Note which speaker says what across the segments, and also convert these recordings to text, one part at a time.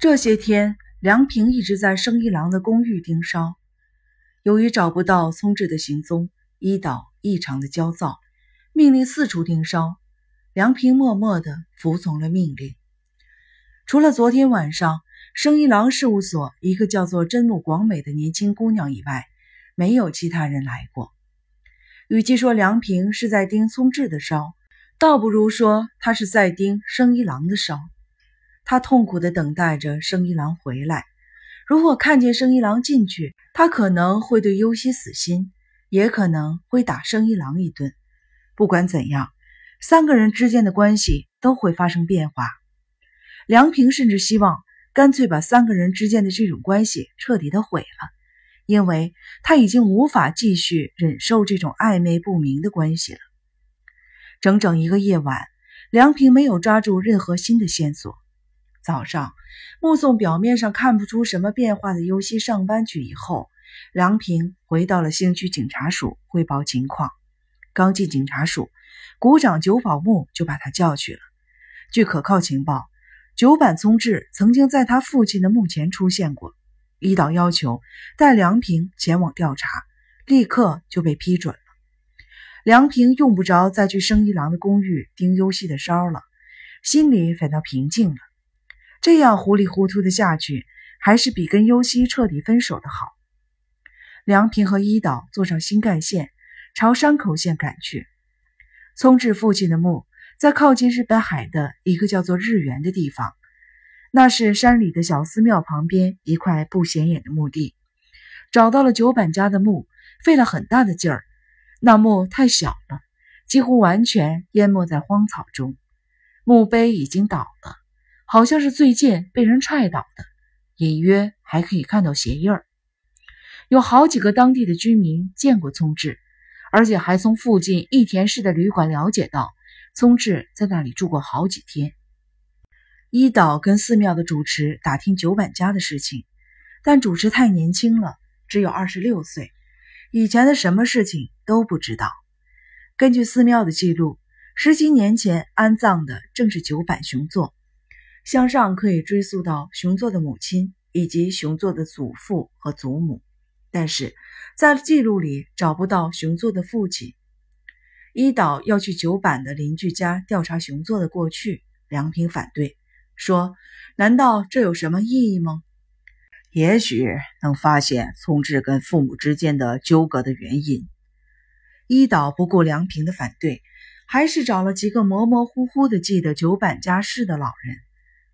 Speaker 1: 这些天，梁平一直在生一郎的公寓盯梢。由于找不到聪智的行踪，伊岛异常的焦躁，命令四处盯梢。梁平默默地服从了命令。除了昨天晚上生一郎事务所一个叫做真木广美的年轻姑娘以外，没有其他人来过。与其说梁平是在盯聪智的梢，倒不如说他是在盯生一郎的梢。他痛苦地等待着生一郎回来。如果看见生一郎进去，他可能会对优希死心，也可能会打生一郎一顿。不管怎样，三个人之间的关系都会发生变化。梁平甚至希望干脆把三个人之间的这种关系彻底的毁了，因为他已经无法继续忍受这种暧昧不明的关系了。整整一个夜晚，梁平没有抓住任何新的线索。早上，目送表面上看不出什么变化的尤西上班去以后，梁平回到了新区警察署汇报情况。刚进警察署，股长久保木就把他叫去了。据可靠情报，久坂聪治曾经在他父亲的墓前出现过。一岛要求带梁平前往调查，立刻就被批准了。梁平用不着再去生一郎的公寓盯尤西的梢了，心里反倒平静了。这样糊里糊涂的下去，还是比跟优希彻底分手的好。梁平和伊岛坐上新干线，朝山口县赶去。聪治父亲的墓在靠近日本海的一个叫做日元的地方，那是山里的小寺庙旁边一块不显眼的墓地。找到了九板家的墓，费了很大的劲儿，那墓太小了，几乎完全淹没在荒草中，墓碑已经倒了。好像是最近被人踹倒的，隐约还可以看到鞋印儿。有好几个当地的居民见过聪治，而且还从附近益田市的旅馆了解到，聪治在那里住过好几天。伊岛跟寺庙的主持打听九板家的事情，但主持太年轻了，只有二十六岁，以前的什么事情都不知道。根据寺庙的记录，十几年前安葬的正是九板雄作。向上可以追溯到熊作的母亲以及熊作的祖父和祖母，但是在记录里找不到熊作的父亲。伊岛要去九坂的邻居家调查熊作的过去，梁平反对，说：“难道这有什么意义吗？
Speaker 2: 也许能发现聪治跟父母之间的纠葛的原因。”
Speaker 1: 伊岛不顾梁平的反对，还是找了几个模模糊糊的记得九坂家事的老人。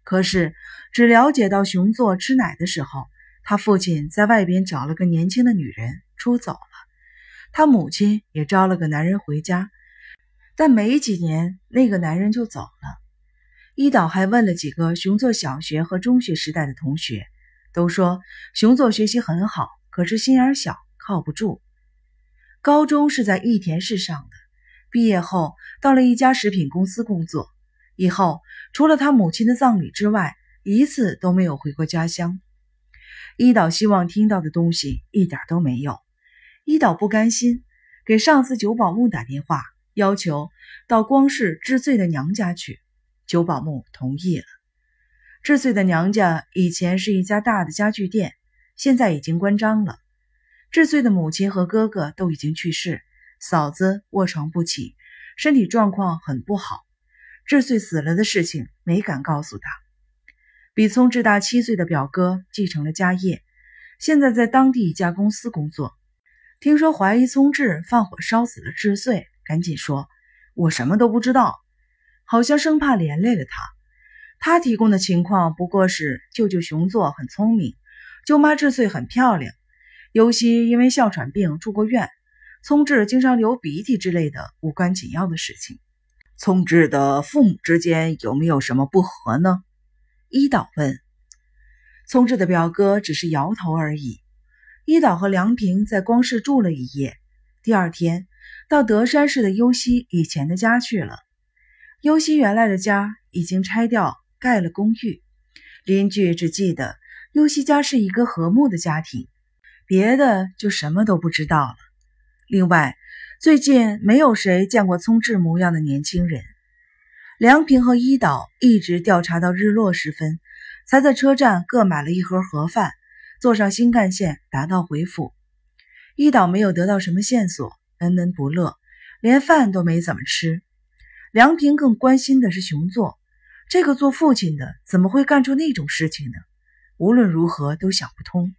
Speaker 1: 可是，只了解到熊作吃奶的时候，他父亲在外边找了个年轻的女人出走了，他母亲也招了个男人回家，但没几年那个男人就走了。伊岛还问了几个熊作小学和中学时代的同学，都说熊作学习很好，可是心眼小，靠不住。高中是在益田市上的，毕业后到了一家食品公司工作。以后除了他母亲的葬礼之外，一次都没有回过家乡。伊岛希望听到的东西一点都没有。伊岛不甘心，给上司久保木打电话，要求到光市治罪的娘家去。久保木同意了。治罪的娘家以前是一家大的家具店，现在已经关张了。治罪的母亲和哥哥都已经去世，嫂子卧床不起，身体状况很不好。智穗死了的事情没敢告诉他。比聪智大七岁的表哥继承了家业，现在在当地一家公司工作。听说怀疑聪智放火烧死了智穗，赶紧说：“我什么都不知道。”好像生怕连累了他。他提供的情况不过是舅舅熊作很聪明，舅妈智穗很漂亮，尤其因为哮喘病住过院，聪智经常流鼻涕之类的无关紧要的事情。
Speaker 2: 聪智的父母之间有没有什么不和呢？
Speaker 1: 伊岛问。聪智的表哥只是摇头而已。伊岛和梁平在光市住了一夜，第二天到德山市的优希以前的家去了。优希原来的家已经拆掉，盖了公寓。邻居只记得优希家是一个和睦的家庭，别的就什么都不知道了。另外。最近没有谁见过聪智模样的年轻人。梁平和伊岛一直调查到日落时分，才在车站各买了一盒盒饭，坐上新干线打道回府。一岛没有得到什么线索，闷闷不乐，连饭都没怎么吃。梁平更关心的是熊作，这个做父亲的怎么会干出那种事情呢？无论如何都想不通。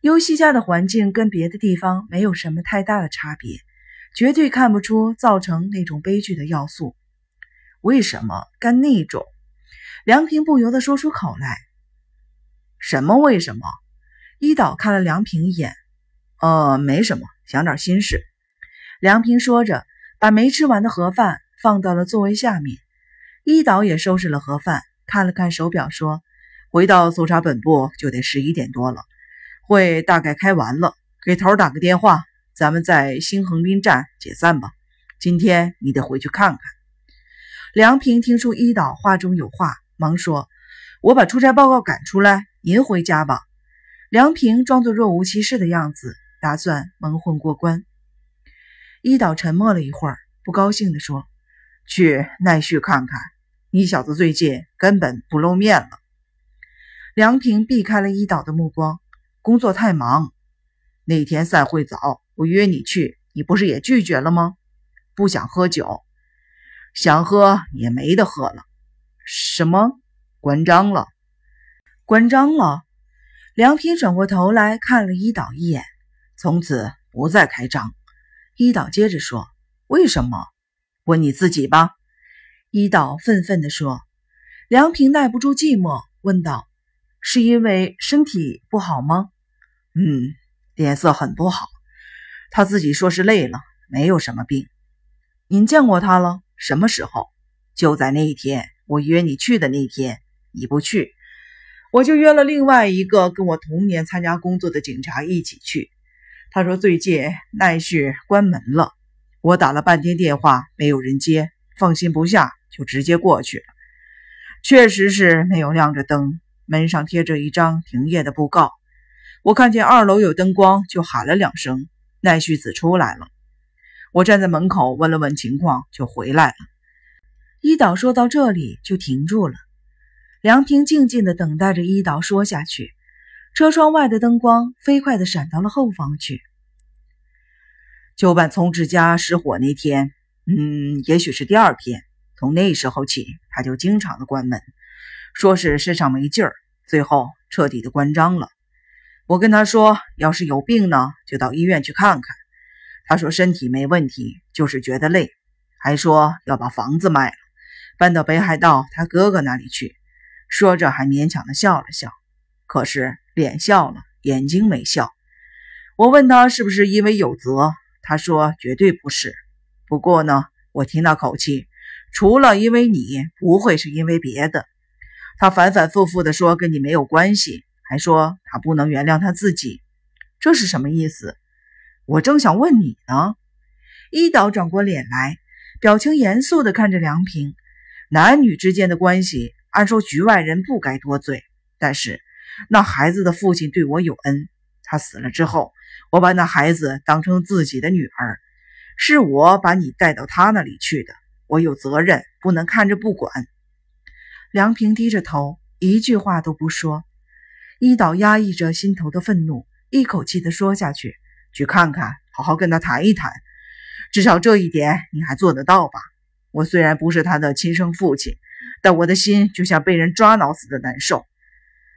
Speaker 1: 优西家的环境跟别的地方没有什么太大的差别，绝对看不出造成那种悲剧的要素。为什么干那种？梁平不由得说出口来：“
Speaker 2: 什么？为什么？”
Speaker 1: 一岛看了梁平一眼：“
Speaker 2: 呃，没什么，想点心事。”
Speaker 1: 梁平说着，把没吃完的盒饭放到了座位下面。一岛也收拾了盒饭，看了看手表，说：“
Speaker 2: 回到搜查本部就得十一点多了，会大概开完了，给头打个电话，咱们在新横滨站解散吧。今天你得回去看看。”
Speaker 1: 梁平听出一岛话中有话，忙说：“我把出差报告赶出来，您回家吧。”梁平装作若无其事的样子，打算蒙混过关。一岛沉默了一会儿，不高兴地说：“
Speaker 2: 去奈绪看看，你小子最近根本不露面了。”
Speaker 1: 梁平避开了一岛的目光：“工作太忙，
Speaker 2: 那天散会早，我约你去，你不是也拒绝了吗？不想喝酒。”想喝也没得喝了。
Speaker 1: 什么？
Speaker 2: 关张了？
Speaker 1: 关张了？梁平转过头来看了伊岛一眼，
Speaker 2: 从此不再开张。
Speaker 1: 伊岛接着说：“
Speaker 2: 为什么？问你自己吧。”
Speaker 1: 伊岛愤愤地说。梁平耐不住寂寞，问道：“是因为身体不好吗？”“
Speaker 2: 嗯，脸色很不好。他自己说是累了，没有什么病。
Speaker 1: 您见过他了？”
Speaker 2: 什么时候？就在那一天，我约你去的那天，你不去，我就约了另外一个跟我同年参加工作的警察一起去。他说最近奈绪关门了，我打了半天电话没有人接，放心不下，就直接过去了。确实是没有亮着灯，门上贴着一张停业的布告。我看见二楼有灯光，就喊了两声，奈绪子出来了。我站在门口问了问情况，就回来了。
Speaker 1: 一岛说到这里就停住了。梁平静静地等待着一岛说下去。车窗外的灯光飞快地闪到了后方去。
Speaker 2: 旧办聪治家失火那天，嗯，也许是第二天。从那时候起，他就经常的关门，说是身上没劲儿，最后彻底的关张了。我跟他说，要是有病呢，就到医院去看看。他说身体没问题，就是觉得累，还说要把房子卖了，搬到北海道他哥哥那里去。说着还勉强的笑了笑，可是脸笑了，眼睛没笑。我问他是不是因为有责，他说绝对不是。不过呢，我听那口气，除了因为你，不会是因为别的。他反反复复的说跟你没有关系，还说他不能原谅他自己。这是什么意思？我正想问你呢，
Speaker 1: 一岛转过脸来，表情严肃地看着梁平。
Speaker 2: 男女之间的关系，按说局外人不该多嘴。但是那孩子的父亲对我有恩，他死了之后，我把那孩子当成自己的女儿，是我把你带到他那里去的，我有责任，不能看着不管。
Speaker 1: 梁平低着头，一句话都不说。一岛压抑着心头的愤怒，一口气地说下去。
Speaker 2: 去看看，好好跟他谈一谈，至少这一点你还做得到吧？我虽然不是他的亲生父亲，但我的心就像被人抓挠似的难受。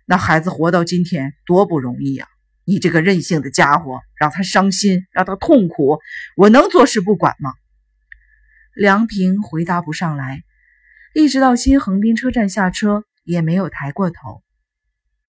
Speaker 2: 那孩子活到今天多不容易呀！你这个任性的家伙，让他伤心，让他痛苦，我能坐视不管吗？
Speaker 1: 梁平回答不上来，一直到新横滨车站下车，也没有抬过头。